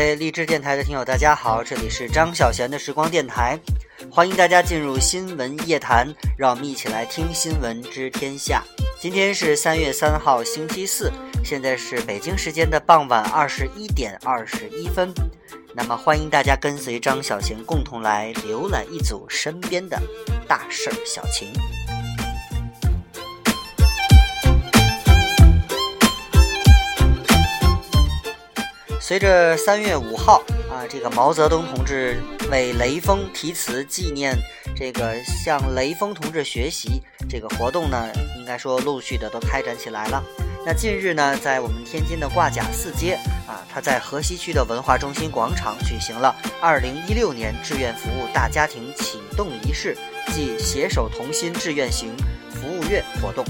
各位励志电台的听友，大家好，这里是张小贤的时光电台，欢迎大家进入新闻夜谈，让我们一起来听新闻知天下。今天是三月三号，星期四，现在是北京时间的傍晚二十一点二十一分。那么，欢迎大家跟随张小贤共同来浏览一组身边的大事儿小情。随着三月五号啊，这个毛泽东同志为雷锋题词纪念，这个向雷锋同志学习这个活动呢，应该说陆续的都开展起来了。那近日呢，在我们天津的挂甲四街啊，他在河西区的文化中心广场举行了二零一六年志愿服务大家庭启动仪式暨携手同心志愿行服务月活动。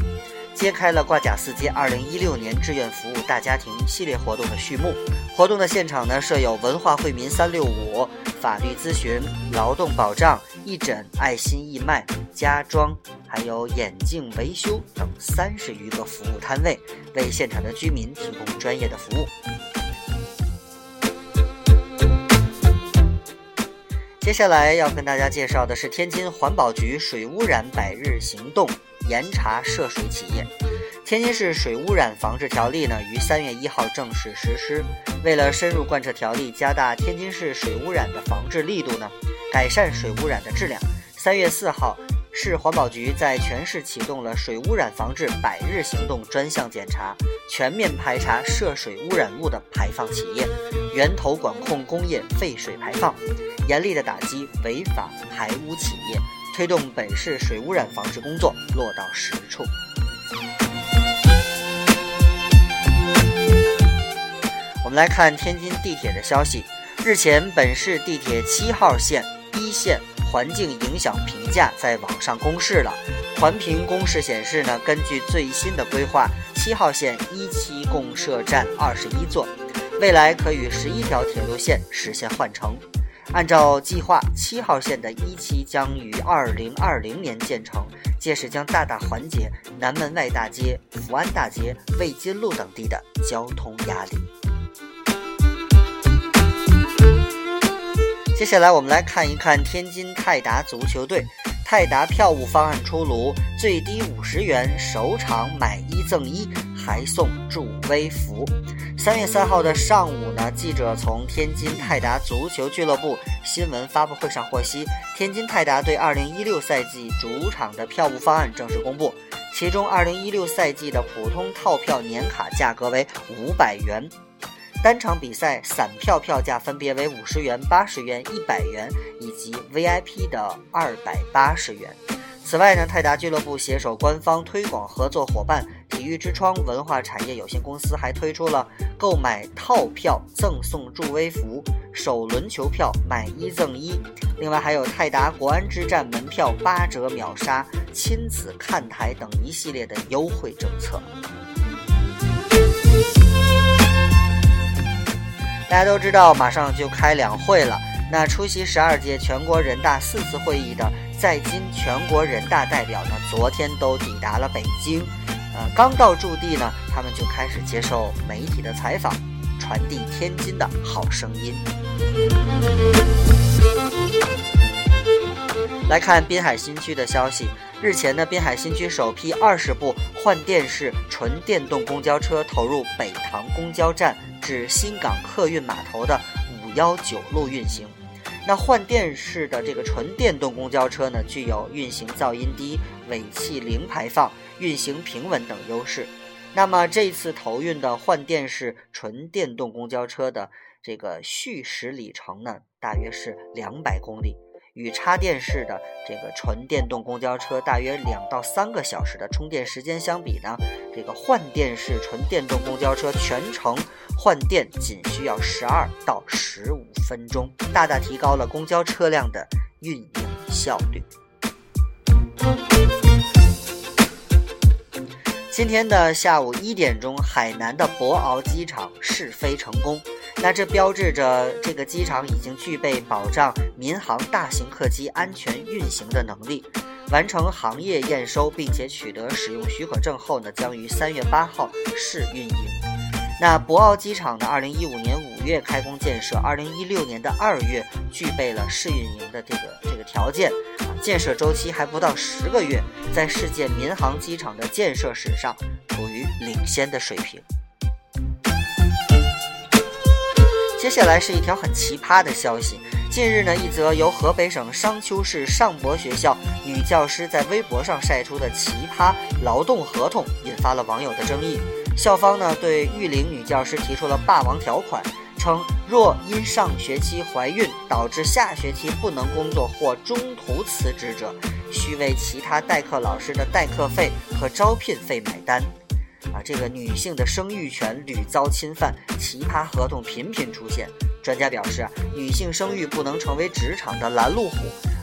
揭开了挂甲四街二零一六年志愿服务大家庭系列活动的序幕。活动的现场呢，设有文化惠民三六五、法律咨询、劳动保障、义诊、爱心义卖、家装，还有眼镜维修等三十余个服务摊位，为现场的居民提供专业的服务。接下来要跟大家介绍的是天津环保局水污染百日行动。严查涉水企业。天津市水污染防治条例呢，于三月一号正式实施。为了深入贯彻条例，加大天津市水污染的防治力度呢，改善水污染的质量，三月四号，市环保局在全市启动了水污染防治百日行动专项检查，全面排查涉水污染物的排放企业，源头管控工业废水排放，严厉的打击违法排污企业。推动本市水污染防治工作落到实处。我们来看天津地铁的消息。日前，本市地铁七号线一线环境影响评价在网上公示了。环评公示显示呢，根据最新的规划，七号线一期共设站二十一座，未来可与十一条铁路线实现换乘。按照计划，七号线的一期将于二零二零年建成，届时将大大缓解南门外大街、福安大街、卫津路等地的交通压力。接下来，我们来看一看天津泰达足球队，泰达票务方案出炉，最低五十元，首场买一赠一，还送助威服。三月三号的上午呢，记者从天津泰达足球俱乐部新闻发布会上获悉，天津泰达对二零一六赛季主场的票务方案正式公布。其中，二零一六赛季的普通套票年卡价格为五百元，单场比赛散票票价分别为五十元、八十元、一百元，以及 VIP 的二百八十元。此外呢，泰达俱乐部携手官方推广合作伙伴。体育之窗文化产业有限公司还推出了购买套票赠送助威服、首轮球票买一赠一，另外还有泰达国安之战门票八折秒杀、亲子看台等一系列的优惠政策。大家都知道，马上就开两会了。那出席十二届全国人大四次会议的在京全国人大代表呢，昨天都抵达了北京。呃，刚到驻地呢，他们就开始接受媒体的采访，传递天津的好声音。来看滨海新区的消息，日前呢，滨海新区首批二十部换电式纯电动公交车投入北塘公交站至新港客运码头的五幺九路运行。那换电式的这个纯电动公交车呢，具有运行噪音低、尾气零排放。运行平稳等优势，那么这次投运的换电式纯电动公交车的这个续驶里程呢，大约是两百公里，与插电式的这个纯电动公交车大约两到三个小时的充电时间相比呢，这个换电式纯电动公交车全程换电仅需要十二到十五分钟，大大提高了公交车辆的运营效率。今天的下午一点钟，海南的博鳌机场试飞成功。那这标志着这个机场已经具备保障民航大型客机安全运行的能力。完成行业验收，并且取得使用许可证后呢，将于三月八号试运营。那博鳌机场呢，二零一五年五月开工建设，二零一六年的二月具备了试运营的这个这个条件，建设周期还不到十个月，在世界民航机场的建设史上处于领先的水平。接下来是一条很奇葩的消息。近日呢，一则由河北省商丘市上博学校女教师在微博上晒出的奇葩劳动合同，引发了网友的争议。校方呢对育龄女教师提出了霸王条款，称若因上学期怀孕导致下学期不能工作或中途辞职者，需为其他代课老师的代课费和招聘费买单。啊，这个女性的生育权屡遭侵犯，奇葩合同频频出现。专家表示啊，女性生育不能成为职场的拦路虎。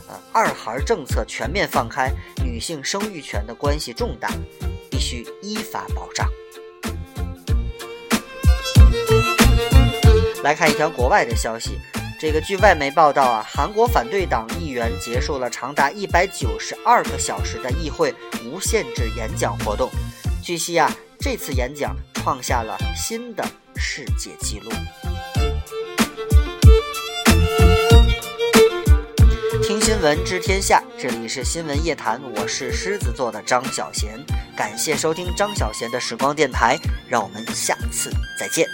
呃，二孩政策全面放开，女性生育权的关系重大，必须依法保障。来看一条国外的消息，这个据外媒报道啊，韩国反对党议员结束了长达一百九十二个小时的议会无限制演讲活动。据悉啊，这次演讲创下了新的世界纪录。听新闻知天下，这里是新闻夜谈，我是狮子座的张小贤，感谢收听张小贤的时光电台，让我们下次再见。